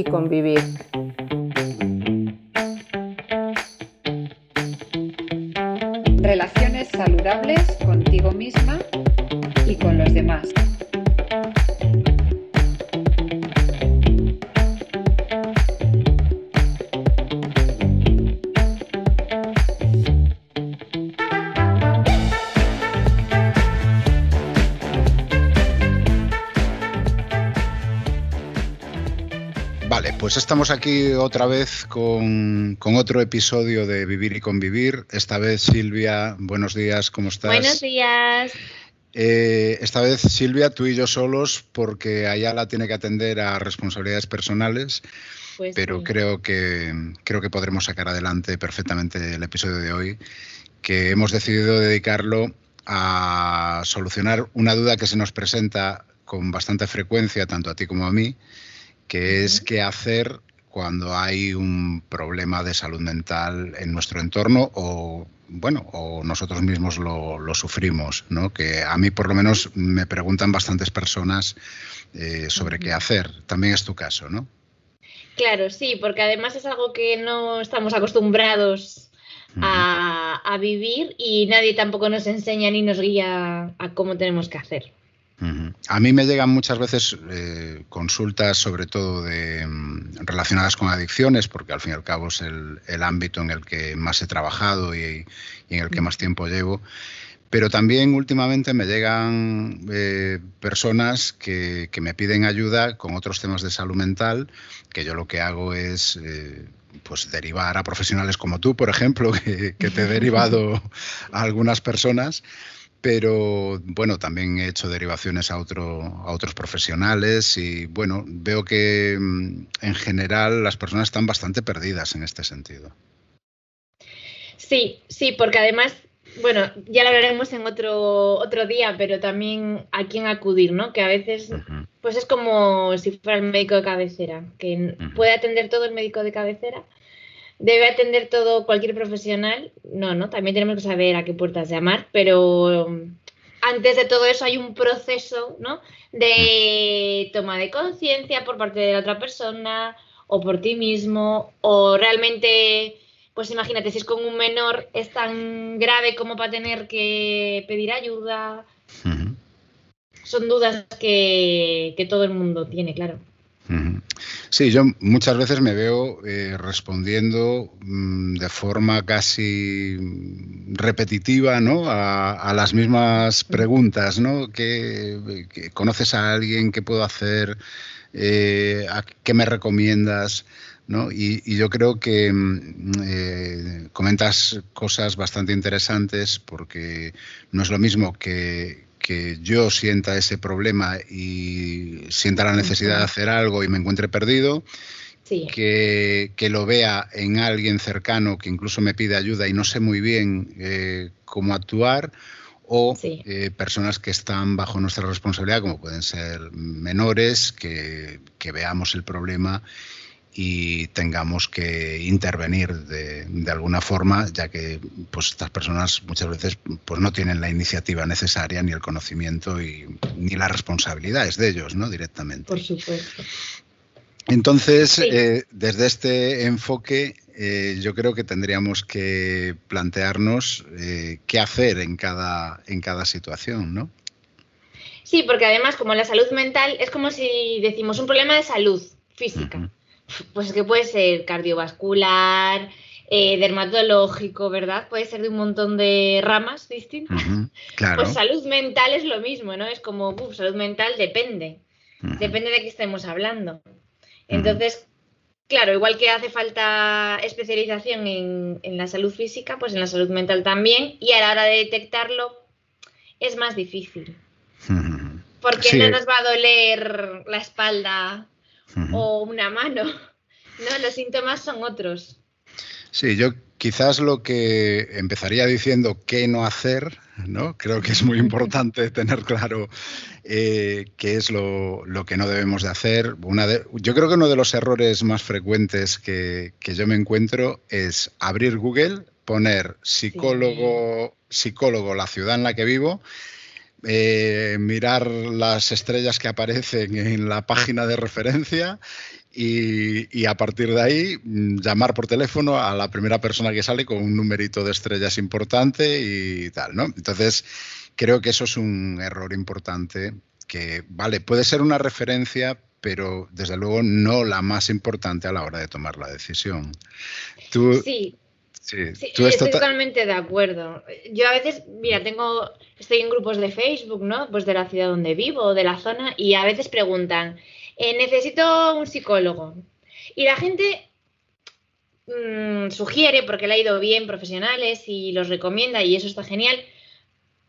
y convivir. Pues estamos aquí otra vez con, otro episodio de Vivir y Convivir. Esta vez, Silvia, buenos días, ¿cómo estás? Buenos días. Eh, esta vez, Silvia, tú y yo solos, porque Ayala tiene que atender a responsabilidades personales, pues pero creo, que, creo que podremos sacar adelante perfectamente el episodio de hoy, que hemos decidido dedicarlo a solucionar una duda que se nos presenta con bastante frecuencia, tanto a ti como a mí, que es qué hacer cuando hay un problema de salud mental en nuestro entorno o bueno, o nosotros mismos lo, sufrimos, ¿no? Que a mí por lo menos me preguntan bastantes personas eh, sobre qué hacer. También es tu caso, ¿no? Claro, sí, porque además es algo que no estamos acostumbrados a, a, vivir y nadie tampoco nos enseña ni nos guía a cómo tenemos que hacer. A mí me llegan muchas veces eh, consultas, sobre todo de, mm, relacionadas con adicciones, porque al fin y al cabo es el, ámbito en el que más he trabajado y, en el que más tiempo llevo. Pero también últimamente me llegan eh, personas que, me piden ayuda con otros temas de salud mental, que yo lo que hago es eh, pues derivar a profesionales como tú, por ejemplo, que, que te he derivado a algunas personas pero bueno, también he hecho derivaciones a, otro, a otros profesionales y bueno, veo que mm, en general las personas están bastante perdidas en este sentido. Sí, sí, porque además, bueno, ya lo hablaremos en otro, otro día, pero también a quién acudir, ¿no? Que a veces, pues es como si fuera el médico de cabecera, que puede atender todo el médico de cabecera, debe atender todo cualquier profesional. No, no, también tenemos que saber a qué puertas llamar, pero um, antes de todo eso hay un proceso, ¿no? De toma de conciencia por parte de la otra persona o por ti mismo o realmente pues imagínate si es con un menor es tan grave como para tener que pedir ayuda. Son dudas que, que todo el mundo tiene, claro. Sí, yo muchas veces me veo eh, respondiendo mm, de forma casi repetitiva ¿no? a, las mismas preguntas, ¿no? ¿Qué, conoces a alguien? ¿Qué puedo hacer? Eh, ¿Qué me recomiendas? ¿no? Y, yo creo que mm, eh, comentas cosas bastante interesantes porque no es lo mismo que, que yo sienta ese problema y sienta la necesidad de hacer algo y me encuentre perdido, que, lo vea en alguien cercano que incluso me pide ayuda y no sé muy bien eh, cómo actuar, o eh, personas que están bajo nuestra responsabilidad, como pueden ser menores, que, que veamos el problema y tengamos que intervenir de, alguna forma, ya que pues, estas personas muchas veces pues, no tienen la iniciativa necesaria, ni el conocimiento, y, ni las responsabilidades de ellos, ¿no? Directamente. Por supuesto. Entonces, eh, desde este enfoque, eh, yo creo que tendríamos que plantearnos eh, qué hacer en cada, en cada situación, ¿no? Sí, porque además, como la salud mental, es como si decimos un problema de salud física pues que puede ser cardiovascular, eh, dermatológico, ¿verdad? Puede ser de un montón de ramas distintas. claro. Pues salud mental es lo mismo, ¿no? Es como, uff, salud mental depende. Depende de qué estemos hablando. Entonces, claro, igual que hace falta especialización en, la salud física, pues en la salud mental también. Y a la hora de detectarlo es más difícil. Porque no nos va a doler la espalda o una mano. No, los síntomas son otros. Sí, yo quizás lo que empezaría diciendo qué no hacer, ¿no? Creo que es muy importante tener claro eh, qué es lo, que no debemos de hacer. Una yo creo que uno de los errores más frecuentes que, yo me encuentro es abrir Google, poner psicólogo, psicólogo la ciudad en la que vivo eh, mirar las estrellas que aparecen en la página de referencia y, a partir de ahí mm, llamar por teléfono a la primera persona que sale con un numerito de estrellas importante y tal, ¿no? Entonces, creo que eso es un error importante que, vale, puede ser una referencia, pero desde luego no la más importante a la hora de tomar la decisión. sí. Sí, estoy totalmente de acuerdo. Yo a veces, mira, tengo, estoy en grupos de Facebook, ¿no? Pues de la ciudad donde vivo, de la zona, y a veces preguntan, eh, necesito un psicólogo. Y la gente mm, sugiere, porque le ha ido bien, profesionales y los recomienda y eso está genial,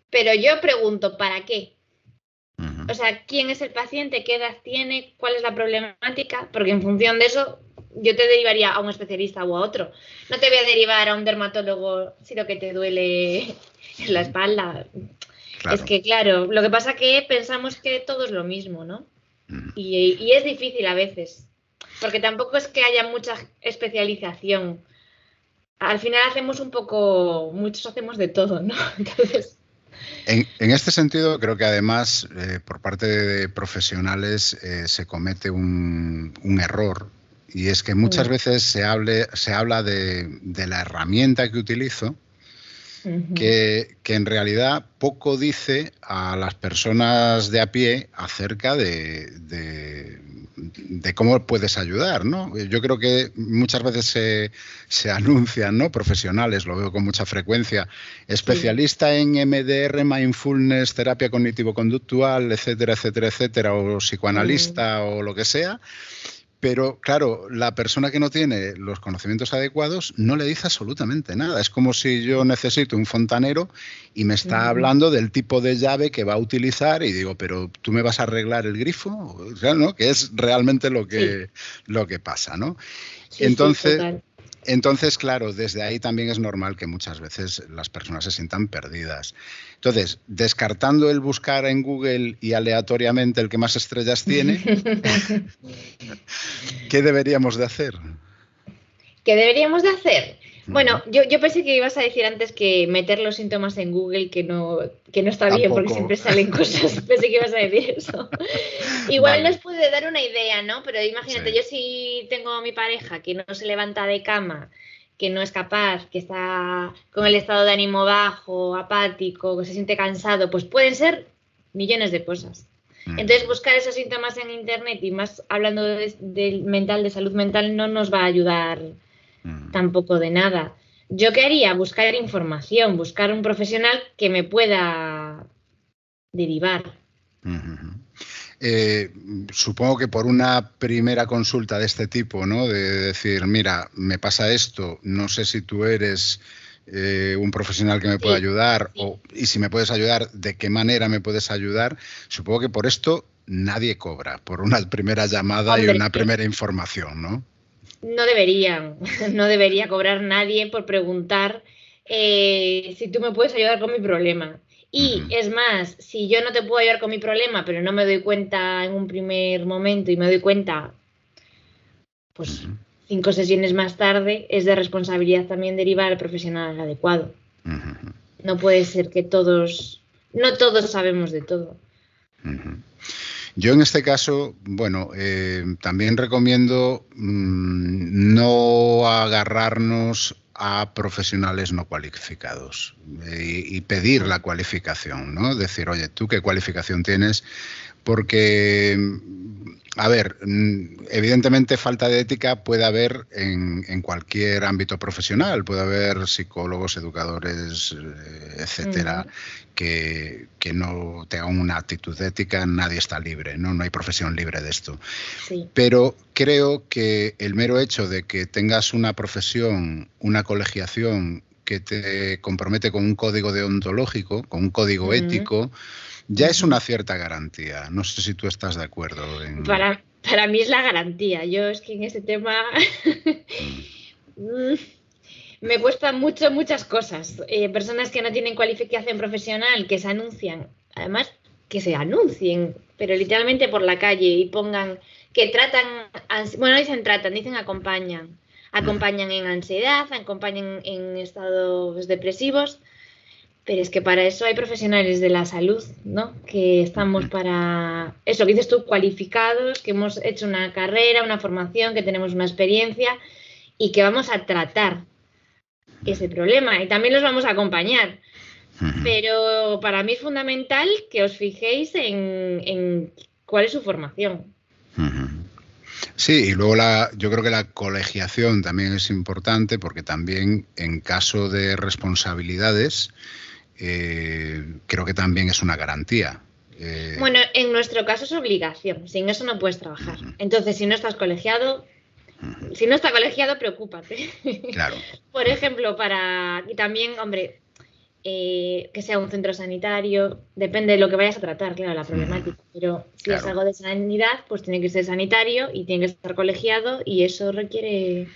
pero yo pregunto, ¿para qué? O sea, ¿quién es el paciente? ¿Qué edad tiene? ¿Cuál es la problemática? Porque en función de eso, yo te derivaría a un especialista o a otro. No te voy a derivar a un dermatólogo si lo que te duele en la espalda. Es que, claro, lo que pasa es que pensamos que todo es lo mismo, ¿no? y, es difícil a veces, porque tampoco es que haya mucha especialización. Al final hacemos un poco, muchos hacemos de todo, ¿no? Entonces... En, este sentido, creo que además eh, por parte de profesionales eh, se comete un, error y es que muchas veces se, hable, se habla de, de, la herramienta que utilizo que, en realidad poco dice a las personas de a pie acerca de, de, cómo puedes ayudar, ¿no? Yo creo que muchas veces se, se, anuncian, ¿no? Profesionales, lo veo con mucha frecuencia, especialista en MDR, mindfulness, terapia cognitivo-conductual, etcétera, etcétera, etcétera, o psicoanalista o lo que sea. Pero claro, la persona que no tiene los conocimientos adecuados no le dice absolutamente nada. Es como si yo necesito un fontanero y me está hablando del tipo de llave que va a utilizar y digo, pero tú me vas a arreglar el grifo, o sea, ¿no? Que es realmente lo que, lo que pasa, ¿no? Entonces, entonces, claro, desde ahí también es normal que muchas veces las personas se sientan perdidas. Entonces, descartando el buscar en Google y aleatoriamente el que más estrellas tiene, ¿qué deberíamos de hacer? ¿Qué deberíamos de hacer? Bueno, yo, pensé que ibas a decir antes que meter los síntomas en Google que no, que no está bien porque siempre salen cosas. pensé que ibas a decir eso. Igual nos puede dar una idea, ¿no? Pero imagínate, yo si tengo a mi pareja que no se levanta de cama, que no es capaz, que está con el estado de ánimo bajo, apático, que se siente cansado, pues pueden ser millones de cosas. Mm. Entonces, buscar esos síntomas en Internet y más hablando de mental, de salud mental, no nos va a ayudar Mm. tampoco de nada. ¿Yo qué haría? Buscar información, buscar un profesional que me pueda derivar. Eh, supongo que por una primera consulta de este tipo, ¿no? De decir, mira, me pasa esto, no sé si tú eres eh, un profesional que me pueda ayudar o, y si me puedes ayudar, de qué manera me puedes ayudar. Supongo que por esto nadie cobra, por una primera llamada y una primera información, ¿no? No deberían, no debería cobrar nadie por preguntar eh, si tú me puedes ayudar con mi problema. Y es más, si yo no te puedo ayudar con mi problema, pero no me doy cuenta en un primer momento y me doy cuenta, pues cinco sesiones más tarde, es de responsabilidad también derivar al profesional adecuado. No puede ser que todos, no todos sabemos de todo. Yo en este caso, bueno, eh, también recomiendo mm, no agarrarnos a profesionales no cualificados eh, y, pedir la cualificación, ¿no? Decir, oye, ¿tú qué cualificación tienes? Porque a ver, mm, evidentemente falta de ética puede haber en, cualquier ámbito profesional, puede haber psicólogos, educadores, eh, etcétera, que, no tengan una actitud ética, nadie está libre, ¿no? No hay profesión libre de esto. Pero creo que el mero hecho de que tengas una profesión, una colegiación que te compromete con un código deontológico, con un código ético, ya es una cierta garantía. No sé si tú estás de acuerdo. Para, para mí es la garantía. Yo es que en ese tema mm, me cuestan mucho, muchas cosas. Eh, personas que no tienen cualificación profesional, que se anuncian, además que se anuncien, pero literalmente por la calle y pongan que tratan, bueno, dicen tratan, dicen acompañan. Acompañan en ansiedad, acompañan en estados depresivos Pero es que para eso hay profesionales de la salud, ¿no? Que estamos para eso que dices tú, cualificados, que hemos hecho una carrera, una formación, que tenemos una experiencia y que vamos a tratar ese problema y también los vamos a acompañar. Pero para mí es fundamental que os fijéis en, cuál es su formación. Sí, y luego la, yo creo que la colegiación también es importante porque también en caso de responsabilidades eh, creo que también es una garantía. Eh, bueno, en nuestro caso es obligación, sin eso no puedes trabajar. Entonces, si no estás colegiado, si no está colegiado, preocúpate. Claro. Por ejemplo, para. Y también, hombre, eh, que sea un centro sanitario, depende de lo que vayas a tratar, claro, la problemática. Pero si es algo de sanidad, pues tiene que ser sanitario y tiene que estar colegiado y eso requiere.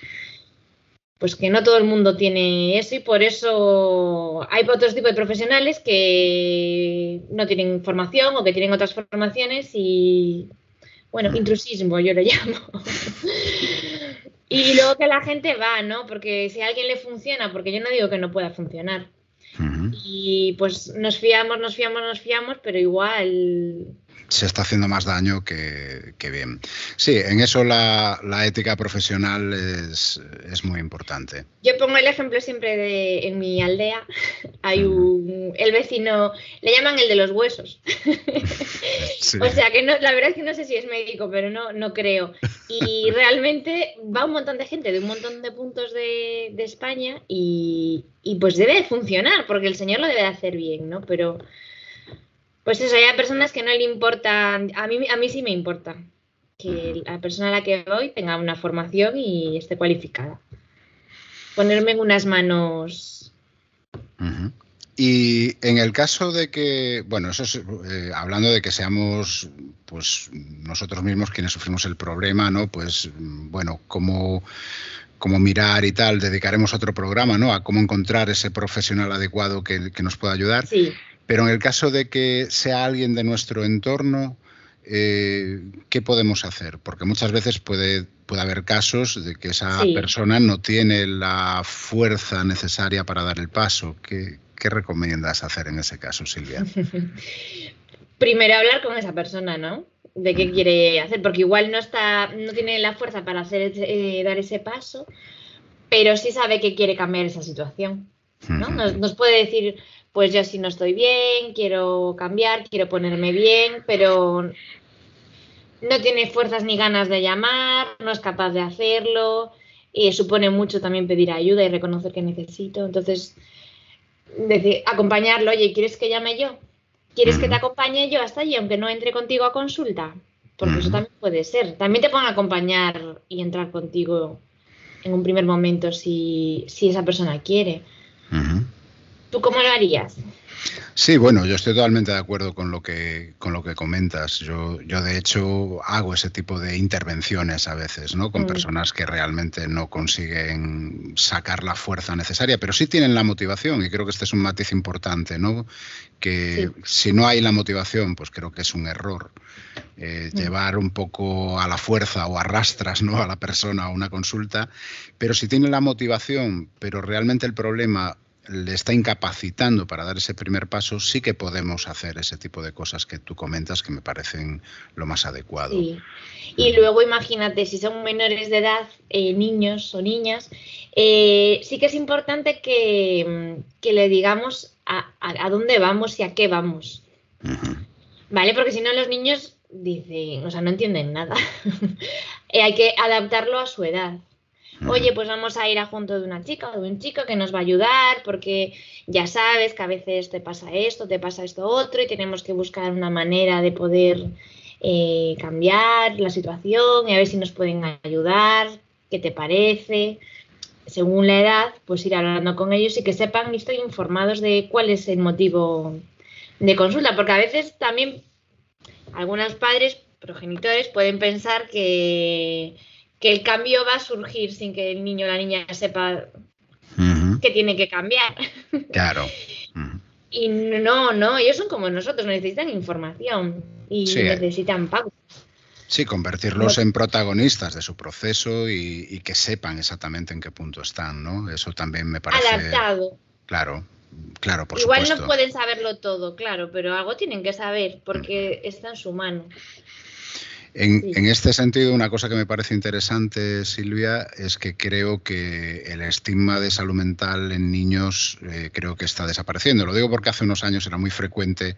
Pues que no todo el mundo tiene eso y por eso hay otros tipos de profesionales que no tienen formación o que tienen otras formaciones y, bueno, intrusismo yo lo llamo. y luego que la gente va, ¿no? Porque si a alguien le funciona, porque yo no digo que no pueda funcionar. Y pues nos fiamos, nos fiamos, nos fiamos, pero igual se está haciendo más daño que, bien. Sí, en eso la, ética profesional es, muy importante. Yo pongo el ejemplo siempre de en mi aldea hay un el vecino le llaman el de los huesos. o sea que no, la verdad es que no sé si es médico, pero no, no creo. Y realmente va un montón de gente de un montón de puntos de, de España y, y pues debe funcionar porque el señor lo debe hacer bien, ¿no? Pero pues eso, hay personas que no le importan, a mí, a mí sí me importa que la persona a la que voy tenga una formación y esté cualificada. Ponerme en unas manos. Y en el caso de que, bueno, eso es eh, hablando de que seamos, pues nosotros mismos quienes sufrimos el problema, ¿no? Pues bueno, como como mirar y tal, dedicaremos otro programa, ¿no? A cómo encontrar ese profesional adecuado que, que nos pueda ayudar. Sí. Pero en el caso de que sea alguien de nuestro entorno, eh, ¿qué podemos hacer? Porque muchas veces puede, puede haber casos de que esa persona no tiene la fuerza necesaria para dar el paso. ¿Qué, recomiendas hacer en ese caso, Silvia? Primero hablar con esa persona, ¿no? De qué quiere hacer, porque igual no está, no tiene la fuerza para hacer eh, dar ese paso, pero sí sabe que quiere cambiar esa situación. ¿no? nos, puede decir, pues yo si no estoy bien, quiero cambiar, quiero ponerme bien, pero no tiene fuerzas ni ganas de llamar, no es capaz de hacerlo, y supone mucho también pedir ayuda y reconocer que necesito. Entonces, decir, acompañarlo, oye, ¿quieres que llame yo? ¿Quieres que te acompañe yo hasta allí, aunque no entre contigo a consulta? Porque eso también puede ser. También te pueden acompañar y entrar contigo en un primer momento si, si esa persona quiere. ¿Tú cómo lo harías? Sí, bueno, yo estoy totalmente de acuerdo con lo que, con lo que comentas. Yo, yo, de hecho, hago ese tipo de intervenciones a veces, ¿no? Con mm. personas que realmente no consiguen sacar la fuerza necesaria, pero sí tienen la motivación, y creo que este es un matiz importante, ¿no? Que si no hay la motivación, pues creo que es un error. Eh, mm. Llevar un poco a la fuerza o arrastras ¿no? a la persona a una consulta, pero si tienen la motivación, pero realmente el problema le está incapacitando para dar ese primer paso, sí que podemos hacer ese tipo de cosas que tú comentas que me parecen lo más adecuado. Sí. Y luego imagínate, si son menores de edad, eh, niños o niñas, eh, sí que es importante que, le digamos a, dónde vamos y a qué vamos. ¿Vale? Porque si no los niños dicen, o sea, no entienden nada. Eh, hay que adaptarlo a su edad. Oye, pues vamos a ir a junto de una chica o de un chico que nos va a ayudar porque ya sabes que a veces te pasa esto, te pasa esto otro y tenemos que buscar una manera de poder eh, cambiar la situación y a ver si nos pueden ayudar, qué te parece. Según la edad, pues ir hablando con ellos y que sepan y estoy informados de cuál es el motivo de consulta, porque a veces también algunos padres, progenitores, pueden pensar que que el cambio va a surgir sin que el niño o la niña sepa que tiene que cambiar. Claro. Y no, no, ellos son como nosotros, necesitan información y necesitan pautas. Sí, convertirlos en protagonistas de su proceso y, que sepan exactamente en qué punto están, ¿no? Eso también me parece. Adaptado. Claro. claro, por Igual supuesto. no pueden saberlo todo, claro, pero algo tienen que saber porque está en su mano. En, Sí. en este sentido, una cosa que me parece interesante, Silvia, es que creo que el estigma de salud mental en niños eh, creo que está desapareciendo. Lo digo porque hace unos años era muy frecuente,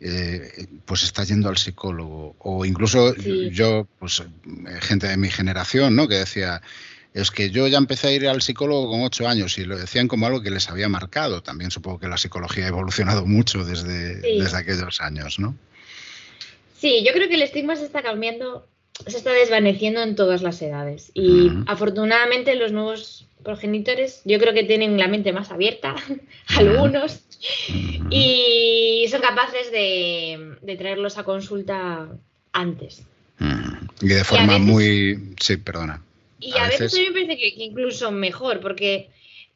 eh, pues está yendo al psicólogo. O incluso Sí. yo, pues eh, gente de mi generación, ¿no? Que decía, es que yo ya empecé a ir al psicólogo con ocho años y lo decían como algo que les había marcado. También supongo que la psicología ha evolucionado mucho desde, Sí. desde aquellos años, ¿no? Sí, yo creo que el estigma se está cambiando, se está desvaneciendo en todas las edades. Y afortunadamente los nuevos progenitores yo creo que tienen la mente más abierta, algunos, y son capaces de, de traerlos a consulta antes. Y de forma veces- muy... Sí, perdona. Y A a, veces, veces- me parece que, que incluso mejor, porque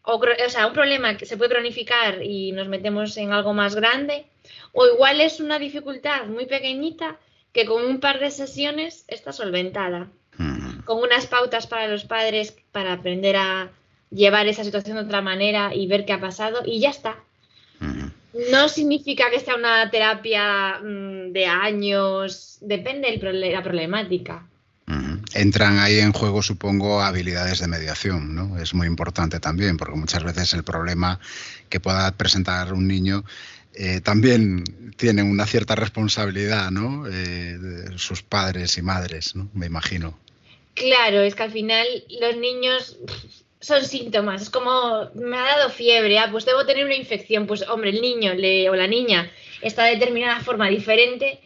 o sea, un problema que se puede cronificar y nos metemos en algo más grande, o igual es una dificultad muy pequeñita que con un par de sesiones está solventada, Mm, con unas pautas para los padres para aprender a llevar esa situación de otra manera y ver qué ha pasado y ya está. mm. No significa que sea una terapia mm, de años, depende de la problemática. Entran ahí en juego, supongo, habilidades de mediación, ¿no? Es muy importante también, porque muchas veces el problema que pueda presentar un niño eh, también tiene una cierta responsabilidad, ¿no? Eh, de sus padres y madres, ¿no? Me imagino. Claro, es que al final los niños son síntomas. Es como, me ha dado fiebre, ah, pues debo tener una infección. Pues hombre, el niño le- o la niña está de determinada forma diferente,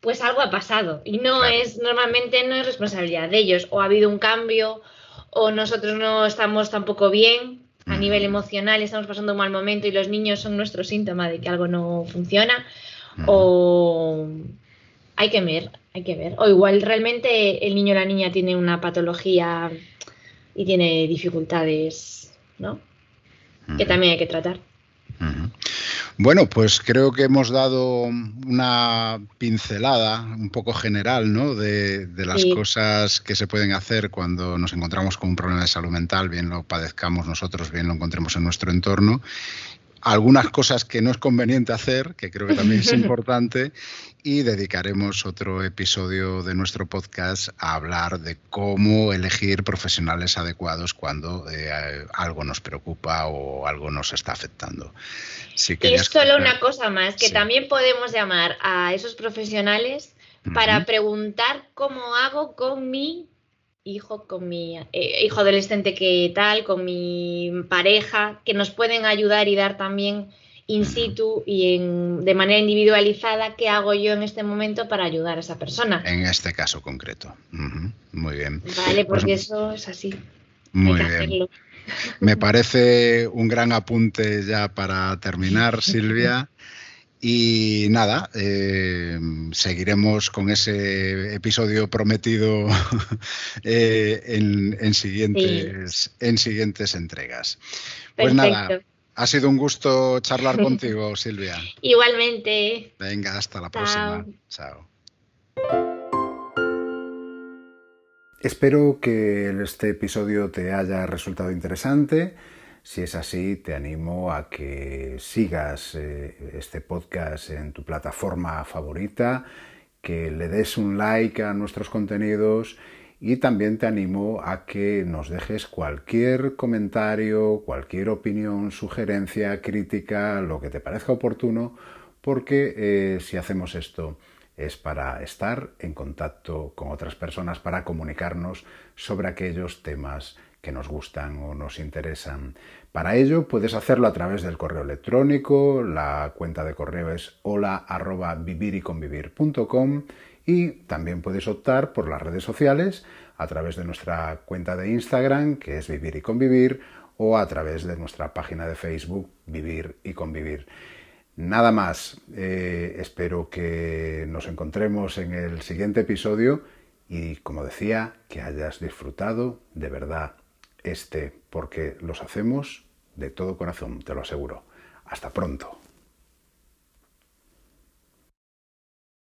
pues algo ha pasado. Y no Claro. es, normalmente no es responsabilidad de ellos. O ha habido un cambio, o nosotros no estamos tampoco bien a Ujú. nivel emocional, estamos pasando un mal momento y los niños son nuestro síntoma de que algo no funciona. Ujú. O hay que ver, hay que ver. O igual realmente el niño o la niña tiene una patología y tiene dificultades, ¿no? Que Ujú. también hay que tratar. Bueno, pues creo que hemos dado una pincelada un poco general ¿no? de, de las Sí. cosas que se pueden hacer cuando nos encontramos con un problema de salud mental, bien lo padezcamos nosotros, bien lo encontremos en nuestro entorno. Algunas cosas que no es conveniente hacer, que creo que también es importante, y dedicaremos otro episodio de nuestro podcast a hablar de cómo elegir profesionales adecuados cuando eh, algo nos preocupa o algo nos está afectando. Si Y querías solo una cosa más, que Sí. también podemos llamar a esos profesionales para preguntar cómo hago con mi hijo, con mi eh, hijo adolescente que tal, con mi pareja, que nos pueden ayudar y dar también in situ y en, de manera individualizada qué hago yo en este momento para ayudar a esa persona. En este caso concreto. Muy bien. Vale, Pues- porque eso es así. Muy bien. hacerlo. Me parece un gran apunte ya para terminar, Silvia. Y nada, eh, seguiremos con ese episodio prometido eh, en, en siguientes, en siguientes entregas. Pues nada, ha sido un gusto charlar contigo, Silvia. Igualmente. Venga, hasta la Chao. próxima. Chao. Espero que este episodio te haya resultado interesante. Si es así, te animo a que sigas eh, este podcast en tu plataforma favorita, que le des un like a nuestros contenidos y también te animo a que nos dejes cualquier comentario, cualquier opinión, sugerencia, crítica, lo que te parezca oportuno, porque eh, si hacemos esto es para estar en contacto con otras personas, para comunicarnos sobre aquellos temas que nos gustan o nos interesan. Para ello puedes hacerlo a través del correo electrónico, la cuenta de correo es hola arroba viviriconvivir.com y también puedes optar por las redes sociales a través de nuestra cuenta de Instagram que es Vivir y Convivir o a través de nuestra página de Facebook Vivir y Convivir. Nada más, eh, espero que nos encontremos en el siguiente episodio y como decía, que hayas disfrutado de verdad este, porque los hacemos de todo corazón, te lo aseguro. Hasta pronto.